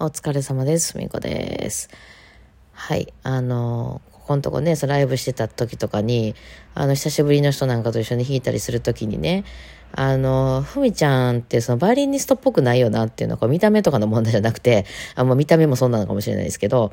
お疲れ様です。みこです。はい。あの、ここのとこね、そのライブしてた時とかに、あの、久しぶりの人なんかと一緒に弾いたりする時にね、あの、ふみちゃんってそのバイオリニストっぽくないよなっていうのは、こう見た目とかの問題じゃなくて、あもう見た目もそうなのかもしれないですけど、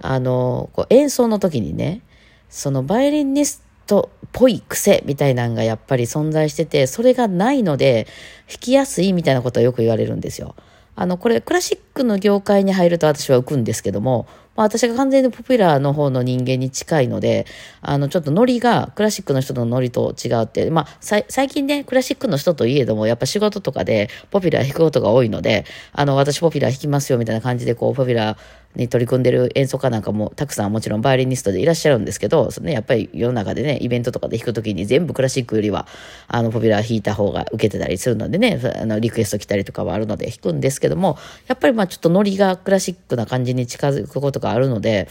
あの、こう演奏の時にね、そのバイオリニストっぽい癖みたいなのがやっぱり存在してて、それがないので、弾きやすいみたいなことはよく言われるんですよ。あの、これ、クラシックの業界に入ると私は浮くんですけども、まあ私が完全にポピュラーの方の人間に近いので、あの、ちょっとノリが、クラシックの人のノリと違うって、まあ、最近ね、クラシックの人といえども、やっぱ仕事とかでポピュラー弾くことが多いので、あの、私ポピュラー弾きますよみたいな感じで、こう、ポピュラーに取り組んでる演奏家なんかもたくさんもちろんバイオリニストでいらっしゃるんですけど、そのね、やっぱり世の中でね、イベントとかで弾くときに全部クラシックよりは、あの、ポピュラー弾いた方が受けてたりするのでね、あの、リクエスト来たりとかはあるので弾くんですけども、やっぱりまあちょっとノリがクラシックな感じに近づくことがあるので、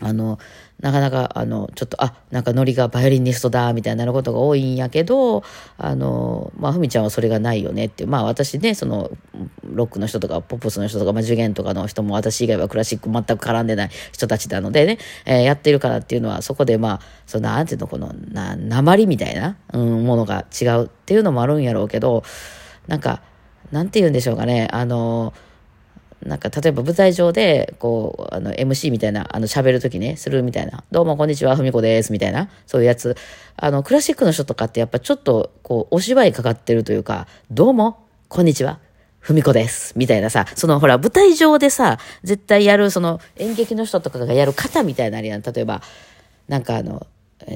あの、なかなか、あの、ちょっと、あ、なんかノリがバイオリニストだ、みたいなことが多いんやけど、あの、まあ、ふみちゃんはそれがないよねっていう。まあ、私ね、その、ロックの人とか、ポップスの人とか、まあ、受験とかの人も、私以外はクラシック全く絡んでない人たちなのでね、えー、やってるからっていうのは、そこでまあ、その、なんていうの、この、な、鉛みたいな、うん、ものが違うっていうのもあるんやろうけど、なんか、なんて言うんでしょうかね、あの、なんか、例えば舞台上で、こう、あの、MC みたいな、あの、喋るときね、するみたいな。どうも、こんにちは、ふみこです、みたいな。そういうやつ。あの、クラシックの人とかってやっぱちょっと、こう、お芝居かかってるというか、どうも、こんにちは、ふみこです。みたいなさ、そのほら、舞台上でさ、絶対やる、その演劇の人とかがやる方みたいなあれやん。例えば、なんかあの、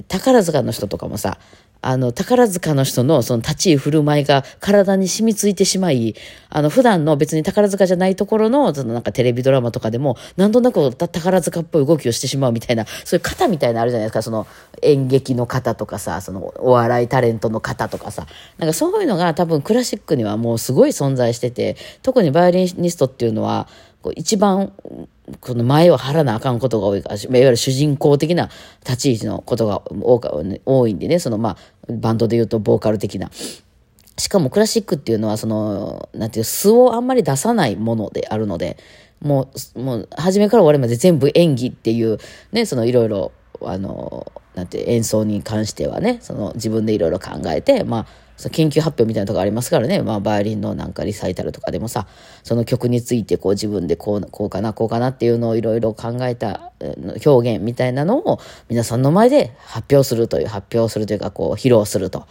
宝塚の人とかもさ、あの、宝塚の人のその立ち居振る舞いが体に染みついてしまい、あの、普段の別に宝塚じゃないところの、そのなんかテレビドラマとかでも、なんとなく宝塚っぽい動きをしてしまうみたいな、そういう方みたいなのあるじゃないですか、その演劇の方とかさ、そのお笑いタレントの方とかさ、なんかそういうのが多分クラシックにはもうすごい存在してて、特にバイオリニストっていうのは、こう一番この前を張らなあかんことが多いか、いわゆる主人公的な立ち位置のことが多いんでね、そのまあ、バンドで言うとボーカル的な。しかもクラシックっていうのは、その、なんていう、素をあんまり出さないものであるので、もう、もう、初めから終わりまで全部演技っていう、ね、そのいろいろ、あの、なんて演奏に関してはね、その自分でいろいろ考えて、まあ、さ研究発表みたいなとこありますからね、まあ、バイオリンのなんかリサイタルとかでもさ、その曲についてこう自分でこう、こうかな、こうかなっていうのをいろいろ考えた表現みたいなのを皆さんの前で発表するという、発表するというか、こう、披露すると。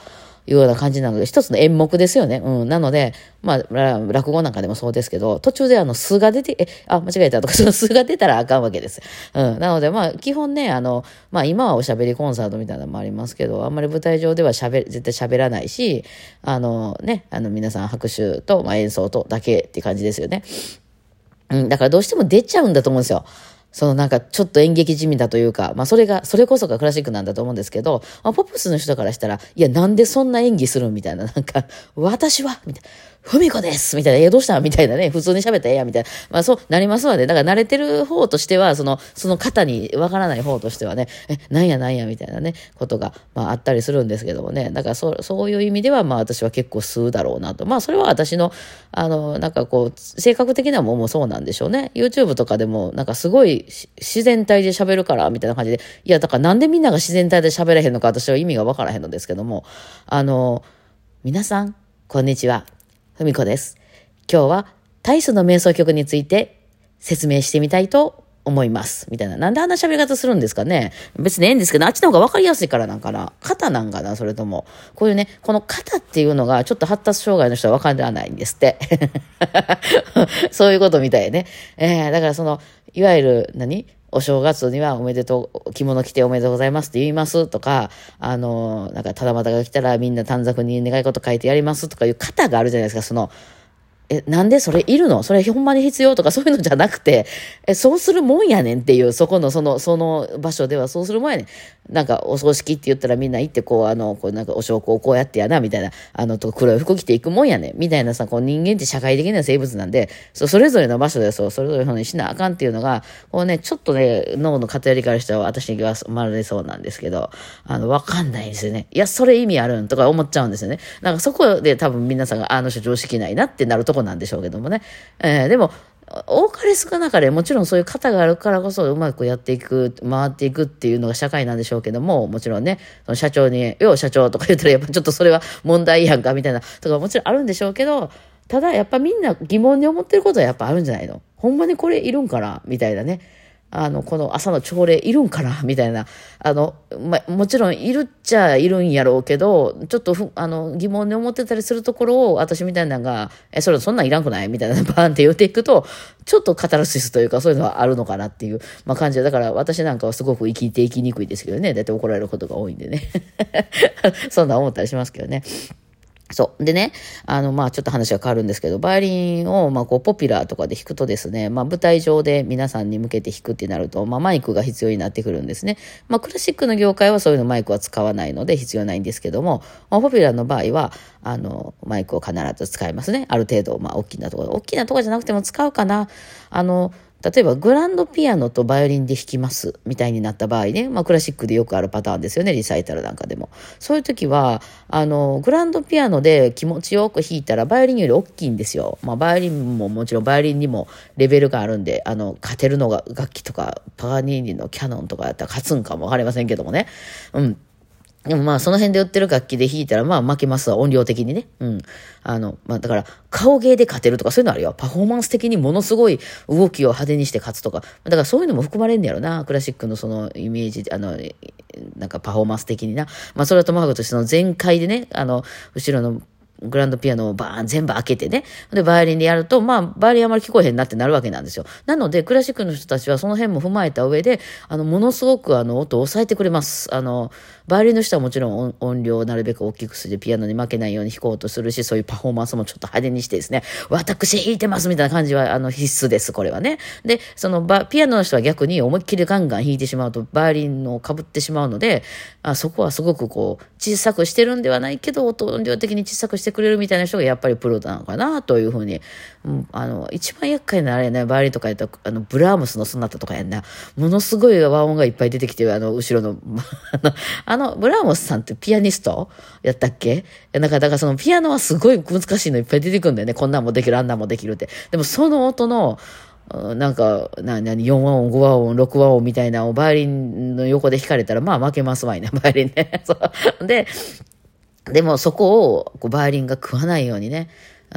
いうような感じなので、一つの演目ですよね。うん。なので、まあ、落語なんかでもそうですけど、途中であの、数が出て、え、あ、間違えたとか、その数が出たらあかんわけです。うん。なので、まあ、基本ね、あの、まあ、今はおしゃべりコンサートみたいなのもありますけど、あんまり舞台上では喋、絶対喋らないし、あの、ね、あの、皆さん拍手と、まあ、演奏とだけって感じですよね。うん。だからどうしても出ちゃうんだと思うんですよ。そのなんかちょっと演劇地味だというか、まあそれが、それこそがクラシックなんだと思うんですけど、まあポップスの人からしたら、いやなんでそんな演技するみたいな、なんか、私はみたいな。ふみこですみたいな、え、どうしたみたいなね、普通に喋ったらええや、みたいな。まあそうなりますわね。だから慣れてる方としては、その、その方にわからない方としてはね、え、なんやなんや、みたいなね、ことが、まああったりするんですけどもね。だからそ、そういう意味では、まあ私は結構吸うだろうなと。まあそれは私の、あの、なんかこう、性格的なもんもそうなんでしょうね。YouTube とかでも、なんかすごい自然体で喋るから、みたいな感じで。いや、だからなんでみんなが自然体で喋れへんのか、私は意味がわからへんのですけども。あの、皆さん、こんにちは。ふみこです。今日は体操の瞑想曲について説明してみたいと思います。みたいな。なんであんな喋り方するんですかね別にええんですけど、あっちの方が分かりやすいからなんかな。肩なんかなそれとも。こういうね、この肩っていうのがちょっと発達障害の人は分からないんですって。そういうことみたいね。えー、だからその、いわゆる何、お正月にはおめでとう、着物着ておめでとうございますって言いますとか、あの、なんか、ただまたが来たらみんな短冊に願い事書いてやりますとかいう型があるじゃないですか、その、え、なんでそれいるの？それほんまに必要とかそういうのじゃなくて、え、そうするもんやねんっていう、そこの、その、その場所ではそうするもんやねん。なんか、お葬式って言ったらみんな行って、こう、あの、こう、なんか、お証拠をこうやってやな、みたいな、あの、と黒い服着ていくもんやねん。みたいなさ、こう、人間って社会的な生物なんで、そうそれぞれの場所でそう、それぞれのにしなあかんっていうのが、こうね、ちょっとね、脳の偏りからしたら私にはまるでそうなんですけど、あの、わかんないですよね。いや、それ意味あるんとか思っちゃうんですよね。なんかそこで多分皆さんが、あの人常識ないなってなるとこなんでしょうけどもね。えー、でも、多かれ少なかれ、もちろんそういう方があるからこそ、うまくやっていく、回っていくっていうのが社会なんでしょうけども、もちろんね、その社長に、よう社長とか言ったら、やっぱちょっとそれは問題やんか、みたいな、とかもちろんあるんでしょうけど、ただやっぱみんな疑問に思ってることはやっぱあるんじゃないの？ほんまにこれいるんかな？みたいなね。あの、この朝の朝礼いるんかな？みたいな。あの、ま、もちろんいるっちゃいるんやろうけど、ちょっとふ、あの、疑問に思ってたりするところを、私みたいなのが、え、それそんなんいらんくない？みたいな、バーンって言っていくと、ちょっとカタルシスというか、そういうのはあるのかなっていう、まあ、感じで、だから私なんかはすごく生きていきにくいですけどね。だって怒られることが多いんでね。そんな思ったりしますけどね。そう。でね、あの、まあちょっと話が変わるんですけど、バイオリンを、まあこう、ポピュラーとかで弾くとですね、まあ舞台上で皆さんに向けて弾くってなると、まあマイクが必要になってくるんですね。まあクラシックの業界はそういうのマイクは使わないので必要ないんですけども、まあポピュラーの場合は、あの、マイクを必ず使いますね。ある程度、まあ大きなところ、大きなところじゃなくても使うかな。あの、例えばグランドピアノとバイオリンで弾きますみたいになった場合ね、まあクラシックでよくあるパターンですよね、リサイタルなんかでも。そういう時は、あの、グランドピアノで気持ちよく弾いたらバイオリンより大きいんですよ。まあバイオリンももちろんバイオリンにもレベルがあるんで、あの、勝てるのが楽器とか、パガニーニのキャノンとかやったら勝つんかもわかりませんけどもね。うん。でもまあその辺で売ってる楽器で弾いたらまあ負けますわ、音量的にね。うん。あの、まあだから顔芸で勝てるとかそういうのあるよ。パフォーマンス的にものすごい動きを派手にして勝つとか。だからそういうのも含まれんねやろな。クラシックのそのイメージ、あの、なんかパフォーマンス的にな。まあそれはともかくとしてその全開でね、あの、後ろのグランドピアノをバーン全部開けてね。で、バイオリンでやると、まあ、バイオリンあまり聞こえへんなってなるわけなんですよ。なので、クラシックの人たちはその辺も踏まえた上で、あの、ものすごくあの、音を抑えてくれます。あの、バイオリンの人はもちろん音量をなるべく大きくしてピアノに負けないように弾こうとするし、そういうパフォーマンスもちょっと派手にしてですね、私弾いてますみたいな感じは、あの、必須です、これはね。で、そのバ、ピアノの人は逆に思いっきりガンガン弾いてしまうと、バイオリンの被ってしまうので、あそこはすごくこう、小さくしてるんではないけど、音量的に小さくしてくれるみたいな人がやっぱりプロなのかな、というふうに、うん、あの、一番厄介なあれね、バイオリンとかやったら、あの、ブラームスのソナタとかやんな、ものすごい和音がいっぱい出てきて、あの、後ろの、あの、の、ブラームスさんってピアニストやったっけ？なんか、だからそのピアノはすごい難しいのいっぱい出てくるんだよね。こんなんもできる、あんなんもできるって。でもその音の、なんか、な、なに、4和音、5和音、6和音みたいなをバイオリンの横で弾かれたら、まあ負けますわいな、バイオリンね。そう。で、でもそこをこうバイオリンが食わないようにね、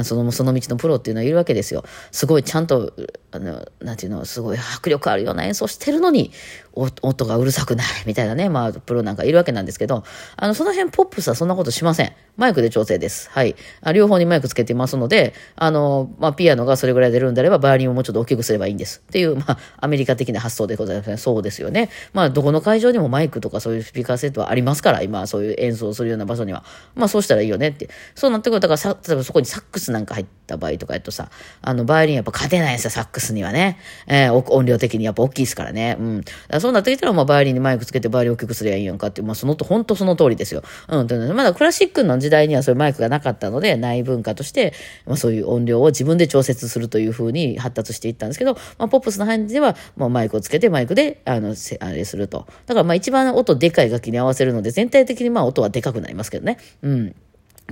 その、その道のプロっていうのはいるわけですよ。すごいちゃんと、あの、なんていうの、すごい迫力あるような演奏してるのに、音がうるさくないみたいなね、まあ、プロなんかいるわけなんですけど、あの、その辺ポップスはそんなことしません。マイクで調整です。はい。あ両方にマイクつけてますので、あの、まあ、ピアノがそれぐらい出るんであれば、バイオリンをもうちょっと大きくすればいいんです。っていう、まあ、アメリカ的な発想でございますね。そうですよね。まあ、どこの会場にもマイクとかそういうスピーカーセットはありますから、今、そういう演奏するような場所には。まあ、そうしたらいいよねって。そうなってくると、だから、例えばそこにサックスなんか入ってた場合とかやとさ、あの、バイオリンやっぱ勝てないんですよ、サックスにはね。えー、音量的にやっぱ大きいですからね。うん。そうなってきたら、まあ、バイオリンにマイクつけてバイオリン大きくすりゃいいやんかって、まあ、そのと、本当その通りですよ。うん。まだクラシックの時代にはそういうマイクがなかったので、内文化として、まあ、そういう音量を自分で調節するというふうに発達していったんですけど、まあ、ポップスの範囲では、まあ、マイクをつけてマイクで、あの、あれすると。だから、まあ、一番音でかい楽器に合わせるので、全体的にまあ、音はでかくなりますけどね。うん。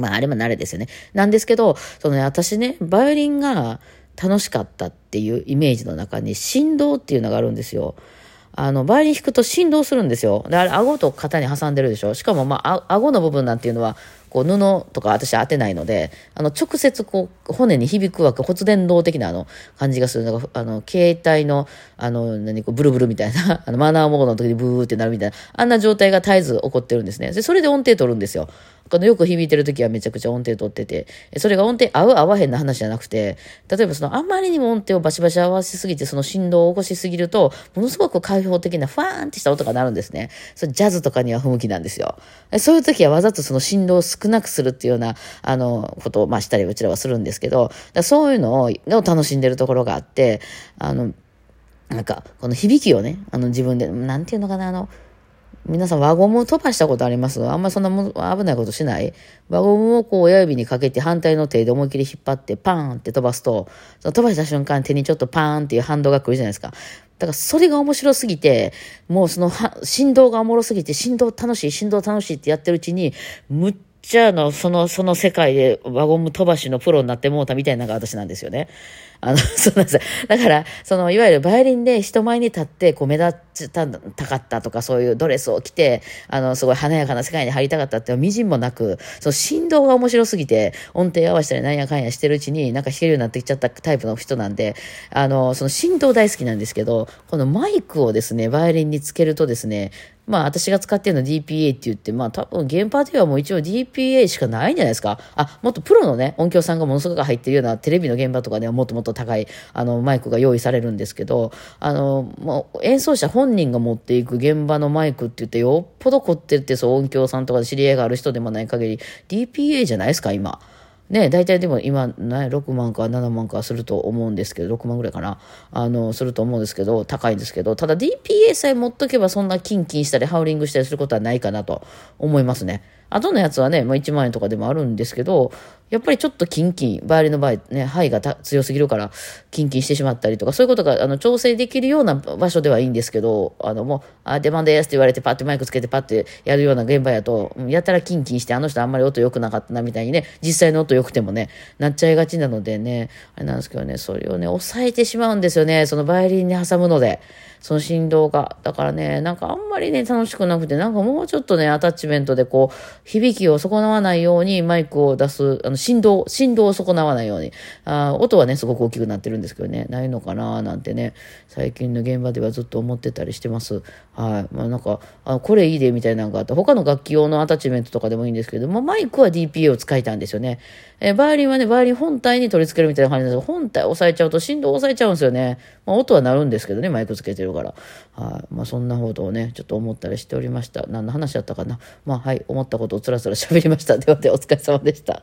まあ、あれも慣れですよね。なんですけど、そのね、私ね、バイオリンが楽しかったっていうイメージの中に振動っていうのがあるんですよ。あの、バイオリン弾くと振動するんですよ。で、あれ、顎と肩に挟んでるでしょ？しかも、まあ、顎の部分なんていうのは、こう、布とか私当てないので、あの、直接こう、骨に響くわけ、骨伝導的なあの、感じがする。のが、あの、携帯の、あの、何、こう、ブルブルみたいな、あの、マナーモードの時にブーってなるみたいな、あんな状態が絶えず起こってるんですね。で、それで音程取るんですよ。あの、よく響いてる時はめちゃくちゃ音程取ってて、それが音程合う合わへんな話じゃなくて、例えばその、あんまりにも音程をバシバシ合わせすぎて、その振動を起こしすぎると、ものすごく開放的なファーンってした音が鳴るんですね。それジャズとかには不向きなんですよ。そういう時はわざとその振動を少なくするっていうような、あの、ことを、まあ、したりうちらはするんですけど、そういうのを楽しんでるところがあって、あの、なんか、この響きをね、あの自分で、なんていうのかな、あの、皆さん輪ゴムを飛ばしたことあります？あんまそんなも危ないことしない？輪ゴムをこう親指にかけて反対の手で思い切り引っ張ってパーンって飛ばすと、その飛ばした瞬間手にちょっとパーンっていう反動が来るじゃないですか。だからそれが面白すぎて、もうその振動がおもろすぎて、振動楽しい、振動楽しいってやってるうちに、むっちゃの、その、その世界で輪ゴム飛ばしのプロになってもうたみたいなのが私なんですよね。あの、そうなんですよ。だから、その、いわゆるバイオリンで人前に立って、こう、目立ちたかったとか、そういうドレスを着て、あの、すごい華やかな世界に入りたかったってみじんもなく、その振動が面白すぎて、音程合わせたりなんやかんやしてるうちに、なんか弾けるようになってきちゃったタイプの人なんで、あの、その振動大好きなんですけど、このマイクをですね、バイオリンにつけるとですね、まあ私が使ってるのは DPA って言って、まあ多分現場ではもう一応 DPA しかないんじゃないですか。あ、もっとプロのね、音響さんがものすごく入ってるようなテレビの現場とかではもっともっと高いあのマイクが用意されるんですけど、あの、もう演奏者本人が持っていく現場のマイクって言ってよっぽど凝ってるってそう音響さんとかで知り合いがある人でもない限り DPA じゃないですか、今。ね、大体でも今、ね、6万か7万かすると思うんですけど、6万ぐらいかな。あの、すると思うんですけど、高いんですけど、ただ DPA さえ持っとけばそんなキンキンしたりハウリングしたりすることはないかなと思いますね。あとのやつはね、まあ、1万円とかでもあるんですけど、やっぱりちょっとキンキン、バイオリンの場合ね、肺が強すぎるから、キンキンしてしまったりとか、そういうことが、あの、調整できるような場所ではいいんですけど、あの、もう、あ、出番ですって言われて、パッてマイクつけてパッてやるような現場やと、やたらキンキンして、あの人あんまり音良くなかったな、みたいにね、実際の音良くてもね、なっちゃいがちなのでね、あれなんですけどね、それをね、抑えてしまうんですよね、そのバイオリンに挟むので。その振動が。だからね、なんかあんまりね、楽しくなくて、なんかもうちょっとね、アタッチメントでこう、響きを損なわないようにマイクを出す、あの、振動、振動を損なわないように。あ音はね、すごく大きくなってるんですけどね、ないのかななんてね、最近の現場ではずっと思ってたりしてます。はい。まあなんか、あこれいいでみたいなのがあって、他の楽器用のアタッチメントとかでもいいんですけども、マイクは DPA を使いたいんですよね。えバイオリンはね、バイオリン本体に取り付けるみたいな感じなんですけど、本体押さえちゃうと振動を押さえちゃうんですよね。まあ音は鳴るんですけどね、マイクつけてるから。はい。まあそんなことをね、ちょっと思ったりしておりました。何の話だったかな。まあはい、思ったことをつらつら喋りました。ではではお疲れ様でした。